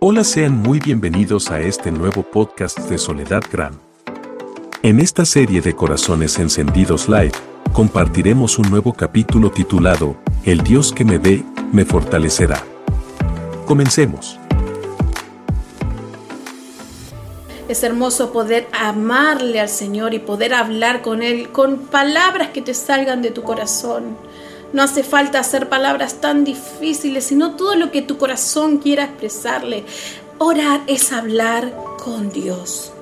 Hola, sean muy bienvenidos a este nuevo podcast de Soledad Gran. En esta serie de Corazones Encendidos Live, compartiremos un nuevo capítulo titulado El Dios que me ve, me fortalecerá. Comencemos. Es hermoso poder amarle al Señor y poder hablar con Él con palabras que te salgan de tu corazón. No hace falta hacer palabras tan difíciles, sino todo lo que tu corazón quiera expresarle. Orar es hablar con Dios.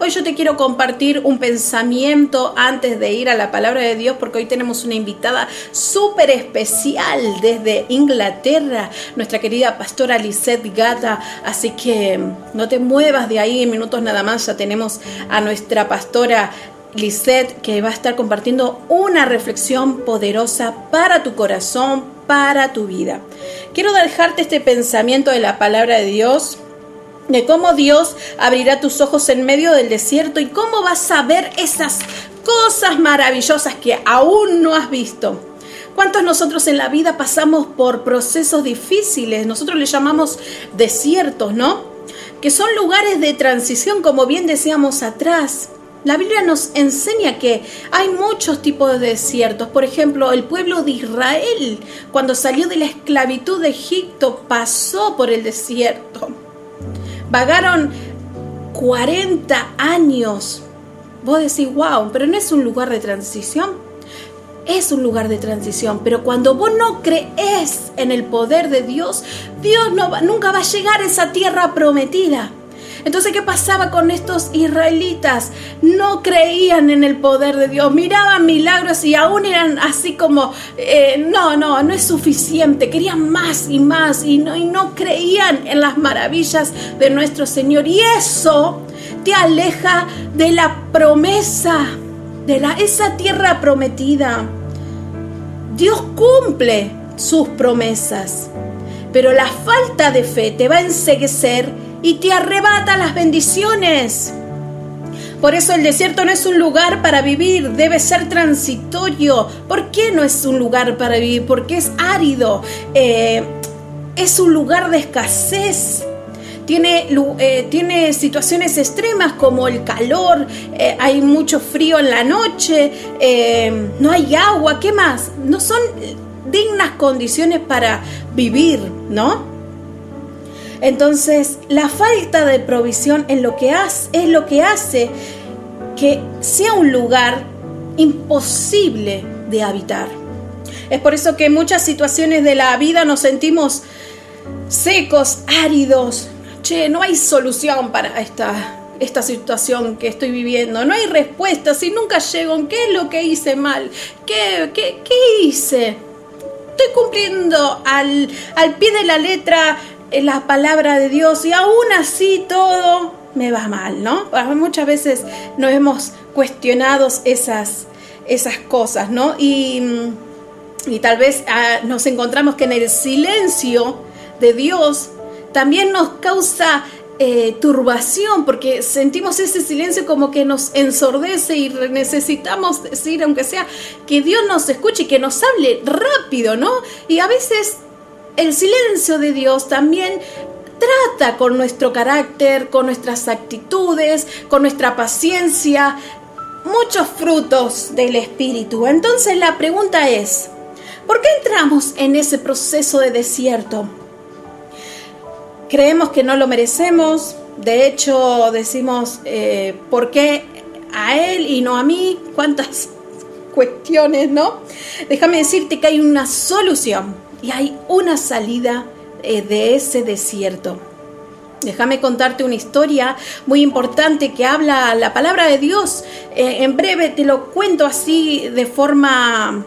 Hoy yo te quiero compartir un pensamiento antes de ir a la palabra de Dios porque hoy tenemos una invitada súper especial desde Inglaterra, nuestra querida pastora Lisette Gata. Así que no te muevas de ahí en minutos nada más, ya tenemos a nuestra pastora Lisette, que va a estar compartiendo una reflexión poderosa para tu corazón, para tu vida. Quiero dejarte este pensamiento de la palabra de Dios, de cómo Dios abrirá tus ojos en medio del desierto y cómo vas a ver esas cosas maravillosas que aún no has visto. ¿Cuántos nosotros en la vida pasamos por procesos difíciles? Nosotros le llamamos desiertos, ¿no? Que son lugares de transición, como bien decíamos atrás. La Biblia nos enseña que hay muchos tipos de desiertos. Por ejemplo, el pueblo de Israel, cuando salió de la esclavitud de Egipto, pasó por el desierto. Vagaron 40 años. Vos decís, wow, pero no es un lugar de transición. Es un lugar de transición, pero cuando vos no crees en el poder de Dios, Dios no nunca va a llegar a esa tierra prometida. Entonces, ¿qué pasaba con estos israelitas? No creían en el poder de Dios, miraban milagros y aún eran así como, eh, no, no, no es suficiente, querían más y más y no, y no creían en las maravillas de nuestro Señor. Y eso te aleja de la promesa, de la, esa tierra prometida. Dios cumple sus promesas, pero la falta de fe te va a enseguecer y te arrebata las bendiciones. Por eso el desierto no es un lugar para vivir, debe ser transitorio. ¿Por qué no es un lugar para vivir? Porque es árido, eh, es un lugar de escasez. Tiene, eh, tiene, situaciones extremas como el calor, eh, hay mucho frío en la noche, no hay agua, ¿qué más? No son dignas condiciones para vivir, ¿no? Entonces, la falta de provisión en lo que es lo que hace que sea un lugar imposible de habitar. Es por eso que en muchas situaciones de la vida nos sentimos secos, áridos. Che, no hay solución para esta, esta situación que estoy viviendo. No hay respuestas y nunca llego. ¿Qué es lo que hice mal? ¿Qué, qué, qué hice? Estoy cumpliendo al, al pie de la letra la palabra de Dios y aún así todo me va mal, ¿no? Muchas veces nos hemos cuestionado esas, esas cosas, ¿no? Y, y tal vez ah, nos encontramos que en el silencio de Dios también nos causa eh, turbación, porque sentimos ese silencio como que nos ensordece y necesitamos decir, aunque sea, que Dios nos escuche y que nos hable rápido, ¿no? Y a veces el silencio de Dios también trata con nuestro carácter, con nuestras actitudes, con nuestra paciencia, muchos frutos del Espíritu. Entonces la pregunta es, ¿por qué entramos en ese proceso de desierto? Creemos que no lo merecemos, de hecho decimos, eh, ¿por qué a él y no a mí? ¿Cuántas cuestiones, no? Déjame decirte que hay una solución y hay una salida eh, de ese desierto. Déjame contarte una historia muy importante que habla la palabra de Dios. Eh, en breve te lo cuento así de forma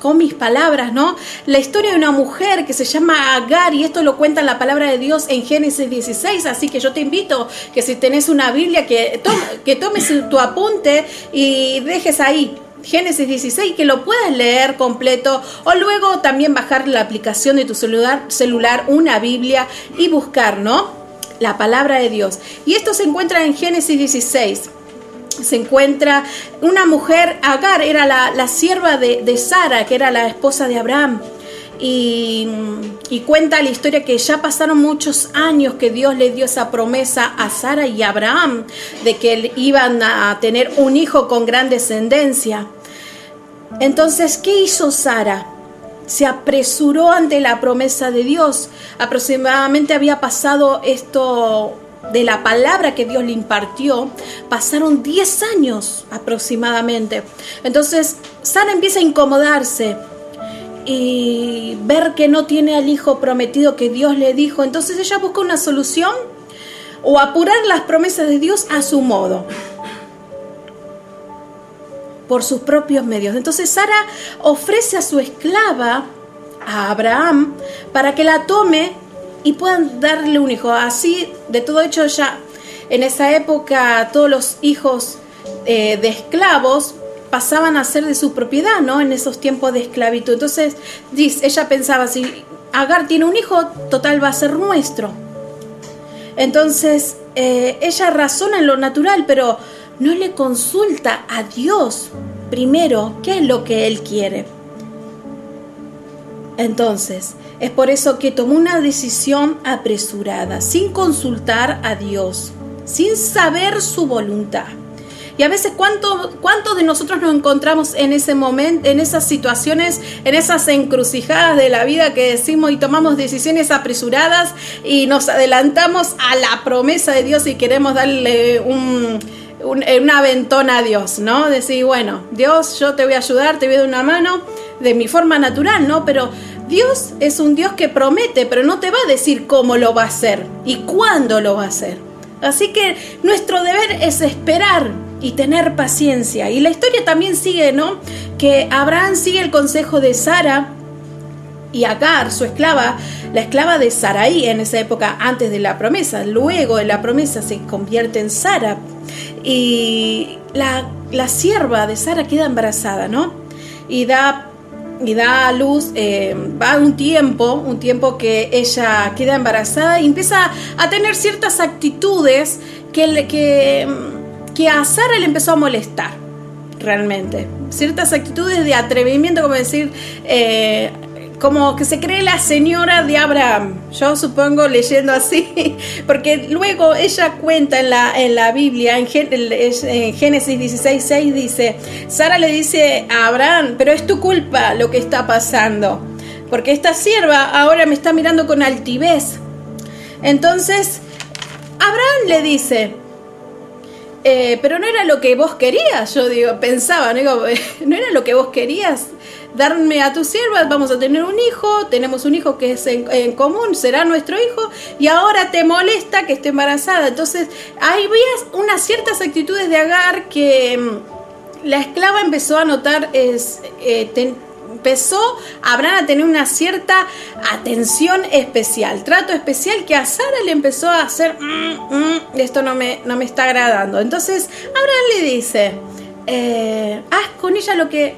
con mis palabras, ¿no? La historia de una mujer que se llama Agar y esto lo cuenta la palabra de Dios en Génesis 16, así que yo te invito que si tenés una Biblia que, que tomes tu apunte y dejes ahí Génesis 16, que lo puedas leer completo o luego también bajar la aplicación de tu celular, celular una Biblia y buscar, ¿no? La palabra de Dios. Y esto se encuentra en Génesis 16 se encuentra una mujer, Agar era la, sierva de, de, Sara, que era la esposa de Abraham. Y, cuenta la historia que ya pasaron muchos años que Dios le dio esa promesa a Sara y a Abraham de que iban a tener un hijo con gran descendencia. Entonces, ¿qué hizo Sara? Se apresuró ante la promesa de Dios. Aproximadamente había pasado esto de la palabra que Dios le impartió, pasaron 10 años aproximadamente. Entonces, Sara empieza a incomodarse y ver que no tiene al hijo prometido que Dios le dijo. Entonces ella busca una solución o apurar las promesas de Dios a su modo por sus propios medios. Entonces Sara ofrece a su esclava, a Abraham, para que la tome y puedan darle un hijo. Así, de todo hecho, ya en esa época todos los hijos eh, de esclavos pasaban a ser de su propiedad, ¿no? En esos tiempos de esclavitud. Entonces, ella pensaba, si Agar tiene un hijo, total va a ser nuestro. Entonces, eh, ella razona en lo natural, pero no le consulta a Dios primero qué es lo que Él quiere. Entonces, es por eso que tomó una decisión apresurada, sin consultar a Dios, sin saber su voluntad. Y a veces, ¿cuántos cuánto de nosotros nos encontramos en ese momento, en esas situaciones, en esas encrucijadas de la vida que decimos y tomamos decisiones apresuradas y nos adelantamos a la promesa de Dios y queremos darle un, un, aventón a Dios, ¿no? Decir, bueno, Dios, yo te voy a ayudar, te voy a dar una mano de mi forma natural, ¿no? Pero Dios es un Dios que promete, pero no te va a decir cómo lo va a hacer y cuándo lo va a hacer. Así que nuestro deber es esperar y tener paciencia. Y la historia también sigue, ¿no? Que Abraham sigue el consejo de Sara y Agar, su esclava, la esclava de Saraí en esa época antes de la promesa. Luego de la promesa se convierte en Sara y la, la sierva de Sara queda embarazada, ¿no? Y da y da a luz, eh, va un tiempo, un tiempo que ella queda embarazada y empieza a tener ciertas actitudes que, que que a Sara le empezó a molestar, realmente. Ciertas actitudes de atrevimiento, como decir, eh, como que se cree la señora de Abraham, yo supongo leyendo así, porque luego ella cuenta en la, en la Biblia, en, en Génesis 16, 6 dice, Sara le dice a Abraham, pero es tu culpa lo que está pasando, porque esta sierva ahora me está mirando con altivez. Entonces, Abraham le dice, eh, pero no era lo que vos querías, yo digo, pensaba, ¿no? no era lo que vos querías darme a tu sierva, vamos a tener un hijo, tenemos un hijo que es en, común, será nuestro hijo, y ahora te molesta que esté embarazada. Entonces, ahí veías unas ciertas actitudes de Agar que mm, la esclava empezó a notar, es, eh, empezó Abraham a tener una cierta atención especial, trato especial que a Sara le empezó a hacer, mm, mm, esto no me, no me está agradando. Entonces Abraham le dice, eh, haz con ella lo que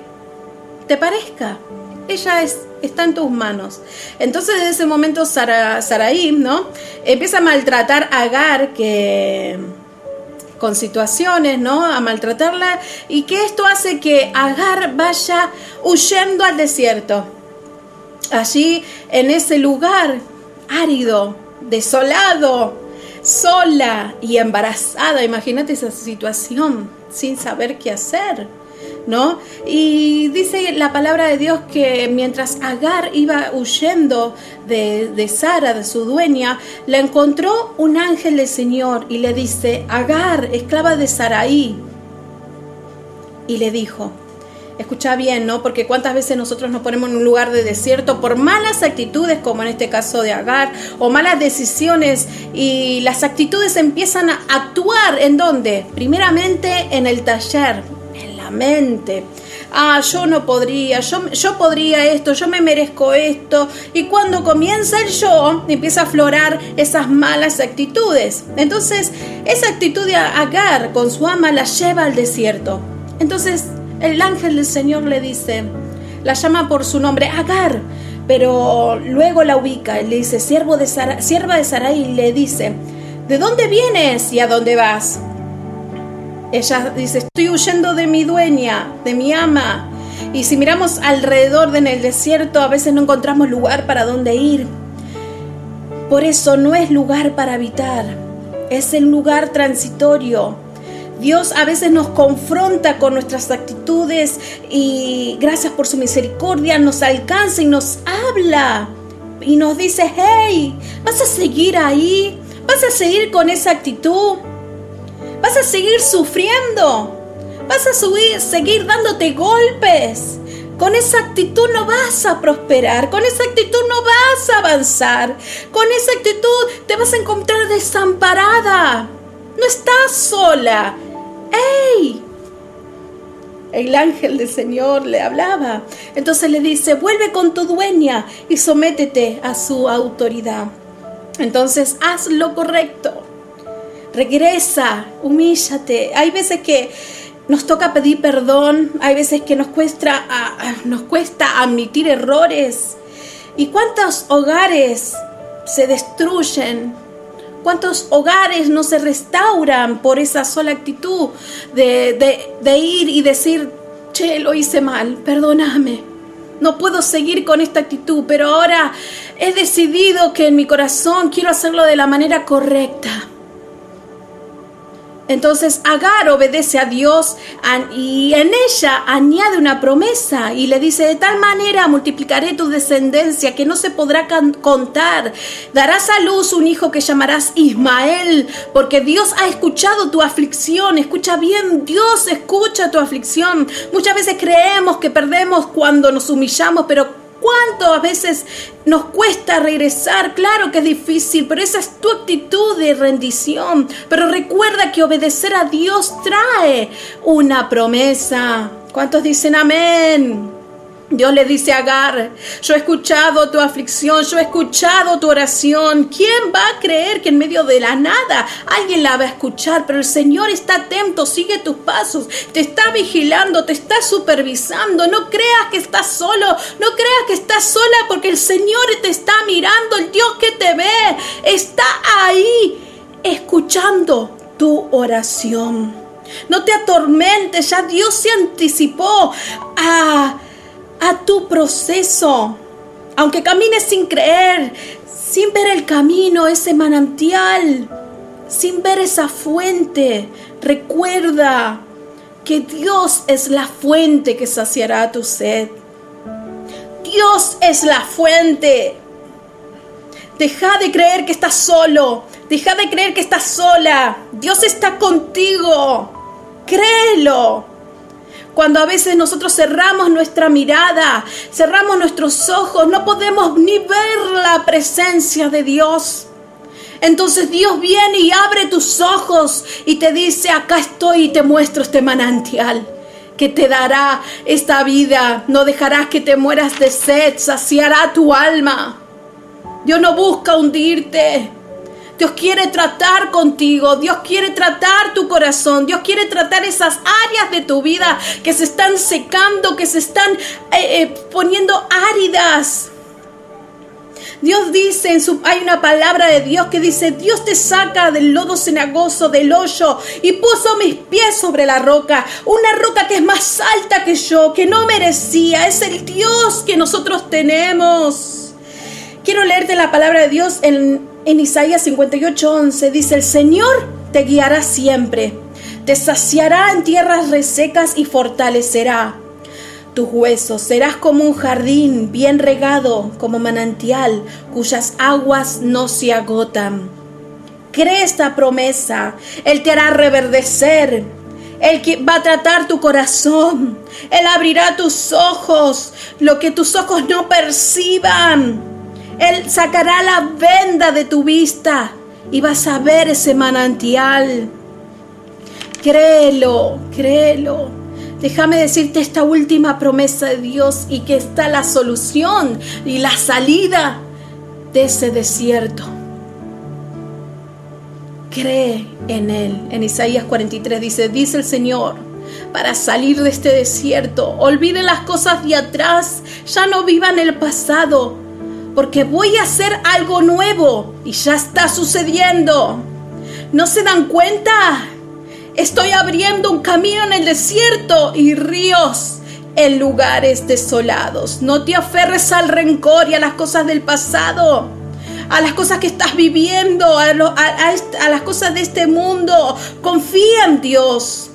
te parezca. Ella es, está en tus manos. Entonces, desde ese momento, Sara, Saraí, ¿no? Empieza a maltratar a Agar, que con situaciones, ¿no? A maltratarla y que esto hace que Agar vaya huyendo al desierto. Allí, en ese lugar árido, desolado, sola y embarazada, imagínate esa situación, sin saber qué hacer. ¿No? Y dice la palabra de Dios que mientras Agar iba huyendo de, de Sara, de su dueña, la encontró un ángel del Señor y le dice, Agar, esclava de Saraí. Y le dijo, escucha bien, ¿no? Porque cuántas veces nosotros nos ponemos en un lugar de desierto por malas actitudes, como en este caso de Agar, o malas decisiones, y las actitudes empiezan a actuar en dónde? Primeramente en el taller, mente. Ah, yo no podría, yo, yo podría esto, yo me merezco esto. Y cuando comienza el yo, empieza a aflorar esas malas actitudes. Entonces, esa actitud de Agar con su ama la lleva al desierto. Entonces, el ángel del Señor le dice, la llama por su nombre, Agar, pero luego la ubica y le dice, sierva de Sarai, le dice, ¿de dónde vienes y a dónde vas? Ella dice, estoy huyendo de mi dueña, de mi ama. Y si miramos alrededor en el desierto, a veces no encontramos lugar para donde ir. Por eso no es lugar para habitar, es el lugar transitorio. Dios a veces nos confronta con nuestras actitudes y gracias por su misericordia nos alcanza y nos habla y nos dice, hey, ¿vas a seguir ahí? ¿Vas a seguir con esa actitud? ¿Vas a seguir sufriendo? ¿Vas a seguir dándote golpes? Con esa actitud no vas a prosperar, con esa actitud no vas a avanzar, con esa actitud te vas a encontrar desamparada. No estás sola. ¡Ey! El ángel del Señor le hablaba. Entonces le dice, vuelve con tu dueña y sométete a su autoridad. Entonces haz lo correcto. Regresa, humíllate. Hay veces que nos toca pedir perdón, hay veces que nos cuesta, nos cuesta admitir errores. ¿Y cuántos hogares se destruyen? ¿Cuántos hogares no se restauran por esa sola actitud de, de ir y decir, che, lo hice mal, perdóname? No puedo seguir con esta actitud, pero ahora he decidido que en mi corazón quiero hacerlo de la manera correcta. Entonces Agar obedece a Dios y en ella añade una promesa y le dice, de tal manera multiplicaré tu descendencia que no se podrá contar. Darás a luz un hijo que llamarás Ismael, porque Dios ha escuchado tu aflicción. Escucha bien, Dios escucha tu aflicción. Muchas veces creemos que perdemos cuando nos humillamos, pero ¿Cuánto a veces nos cuesta regresar? Claro que es difícil, pero esa es tu actitud de rendición. Pero recuerda que obedecer a Dios trae una promesa. ¿Cuántos dicen amén? Dios le dice a Agar, yo he escuchado tu aflicción, yo he escuchado tu oración. ¿Quién va a creer que en medio de la nada alguien la va a escuchar? Pero el Señor está atento, sigue tus pasos, te está vigilando, te está supervisando. No creas que estás solo, no creas que estás sola porque el Señor te está mirando, el Dios que te ve está ahí escuchando tu oración. No te atormentes, ya Dios se anticipó a a tu proceso. Aunque camines sin creer, sin ver el camino, ese manantial, sin ver esa fuente, recuerda que Dios es la fuente que saciará tu sed. Dios es la fuente. Deja de creer que estás solo. Deja de creer que estás sola. Dios está contigo. Créelo. Cuando a veces nosotros cerramos nuestra mirada, cerramos nuestros ojos, no podemos ni ver la presencia de Dios. Entonces Dios viene y abre tus ojos y te dice, acá estoy y te muestro este manantial que te dará esta vida. No dejarás que te mueras de sed, saciará tu alma. Dios no busca hundirte. Dios quiere tratar contigo, Dios quiere tratar tu corazón, Dios quiere tratar esas áreas de tu vida que se están secando, que se están eh, eh, poniendo áridas. Dios dice, en su, hay una palabra de Dios que dice, Dios te saca del lodo cenagoso, del hoyo, y puso mis pies sobre la roca, una roca que es más alta que yo, que no merecía, es el Dios que nosotros tenemos. Quiero leerte la palabra de Dios en en Isaías 58:11 dice, el Señor te guiará siempre, te saciará en tierras resecas y fortalecerá tus huesos. Serás como un jardín bien regado, como manantial, cuyas aguas no se agotan. Cree esta promesa, Él te hará reverdecer. Él va a tratar tu corazón. Él abrirá tus ojos, lo que tus ojos no perciban. Él sacará la venda de tu vista y vas a ver ese manantial. Créelo, créelo. Déjame decirte esta última promesa de Dios y que está la solución y la salida de ese desierto. Cree en Él. En Isaías 43 dice, dice el Señor, para salir de este desierto, olviden las cosas de atrás, ya no vivan el pasado porque voy a hacer algo nuevo y ya está sucediendo. ¿No se dan cuenta? Estoy abriendo un camino en el desierto y ríos en lugares desolados. No te aferres al rencor y a las cosas del pasado, a las cosas que estás viviendo, a, a las cosas de este mundo. Confía en Dios.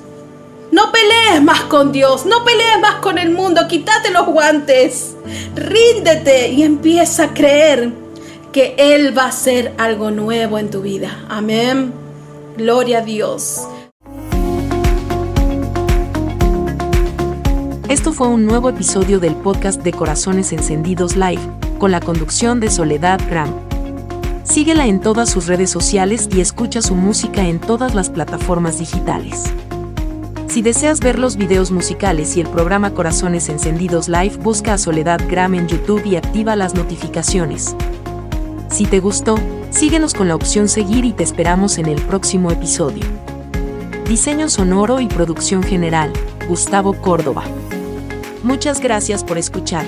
No pelees más con Dios, no pelees más con el mundo, quítate los guantes, ríndete y empieza a creer que Él va a hacer algo nuevo en tu vida. Amén. Gloria a Dios. Esto fue un nuevo episodio del podcast de Corazones Encendidos Live, con la conducción de Soledad Gram. Síguela en todas sus redes sociales y escucha su música en todas las plataformas digitales. Si deseas ver los videos musicales y el programa Corazones Encendidos Live, busca a Soledad Gram en YouTube y activa las notificaciones. Si te gustó, síguenos con la opción seguir y te esperamos en el próximo episodio. Diseño sonoro y producción general, Gustavo Córdoba. Muchas gracias por escuchar.